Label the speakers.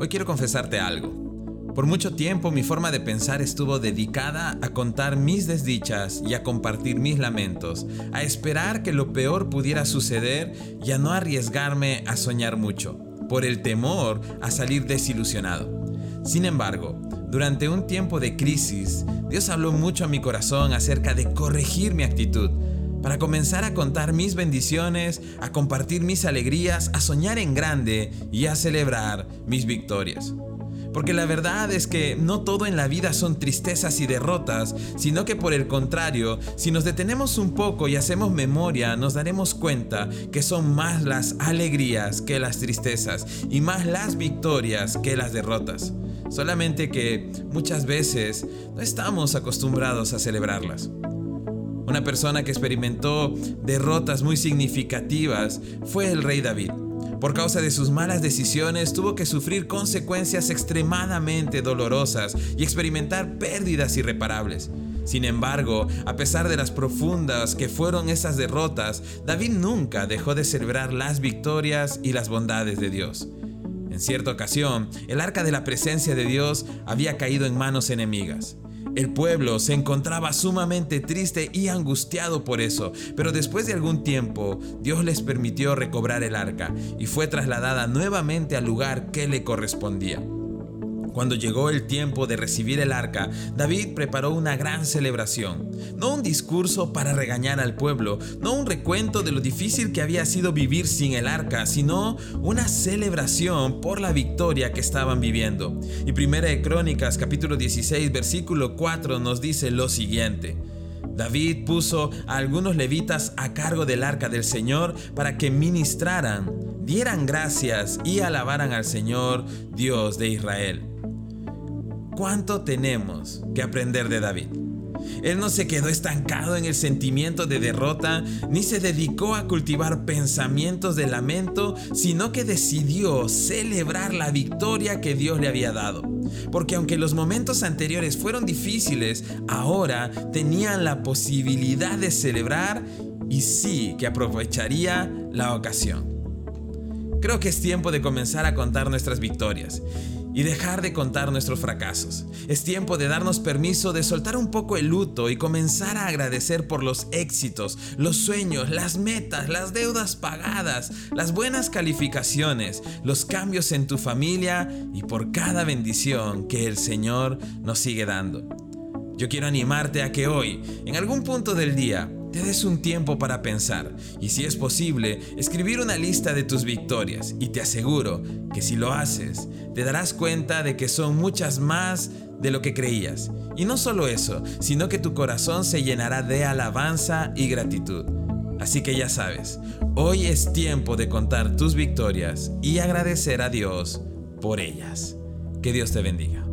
Speaker 1: Hoy quiero confesarte algo. Por mucho tiempo mi forma de pensar estuvo dedicada a contar mis desdichas y a compartir mis lamentos, a esperar que lo peor pudiera suceder y a no arriesgarme a soñar mucho, por el temor a salir desilusionado. Sin embargo, durante un tiempo de crisis, Dios habló mucho a mi corazón acerca de corregir mi actitud, para comenzar a contar mis bendiciones, a compartir mis alegrías, a soñar en grande y a celebrar mis victorias. Porque la verdad es que no todo en la vida son tristezas y derrotas, sino que por el contrario, si nos detenemos un poco y hacemos memoria, nos daremos cuenta que son más las alegrías que las tristezas y más las victorias que las derrotas. Solamente que muchas veces no estamos acostumbrados a celebrarlas. Una persona que experimentó derrotas muy significativas fue el rey David. Por causa de sus malas decisiones tuvo que sufrir consecuencias extremadamente dolorosas y experimentar pérdidas irreparables. Sin embargo, a pesar de las profundas que fueron esas derrotas, David nunca dejó de celebrar las victorias y las bondades de Dios. En cierta ocasión, el arca de la presencia de Dios había caído en manos enemigas. El pueblo se encontraba sumamente triste y angustiado por eso, pero después de algún tiempo Dios les permitió recobrar el arca y fue trasladada nuevamente al lugar que le correspondía. Cuando llegó el tiempo de recibir el arca, David preparó una gran celebración. No un discurso para regañar al pueblo, no un recuento de lo difícil que había sido vivir sin el arca, sino una celebración por la victoria que estaban viviendo. Y Primera de Crónicas capítulo 16 versículo 4 nos dice lo siguiente. David puso a algunos levitas a cargo del arca del Señor para que ministraran, dieran gracias y alabaran al Señor, Dios de Israel. ¿Cuánto tenemos que aprender de David? Él no se quedó estancado en el sentimiento de derrota, ni se dedicó a cultivar pensamientos de lamento, sino que decidió celebrar la victoria que Dios le había dado. Porque aunque los momentos anteriores fueron difíciles, ahora tenían la posibilidad de celebrar y sí que aprovecharía la ocasión. Creo que es tiempo de comenzar a contar nuestras victorias y dejar de contar nuestros fracasos. Es tiempo de darnos permiso de soltar un poco el luto y comenzar a agradecer por los éxitos, los sueños, las metas, las deudas pagadas, las buenas calificaciones, los cambios en tu familia y por cada bendición que el Señor nos sigue dando. Yo quiero animarte a que hoy, en algún punto del día, te des un tiempo para pensar y si es posible, escribir una lista de tus victorias y te aseguro que si lo haces, te darás cuenta de que son muchas más de lo que creías. Y no solo eso, sino que tu corazón se llenará de alabanza y gratitud. Así que ya sabes, hoy es tiempo de contar tus victorias y agradecer a Dios por ellas. Que Dios te bendiga.